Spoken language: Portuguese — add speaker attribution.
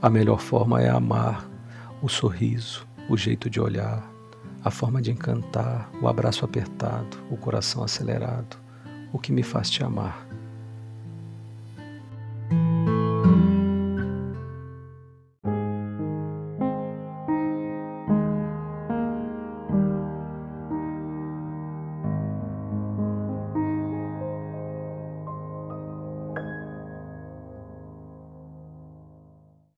Speaker 1: A melhor forma é amar, o sorriso, o jeito de olhar, a forma de encantar, o abraço apertado, o coração acelerado, o que me faz te amar.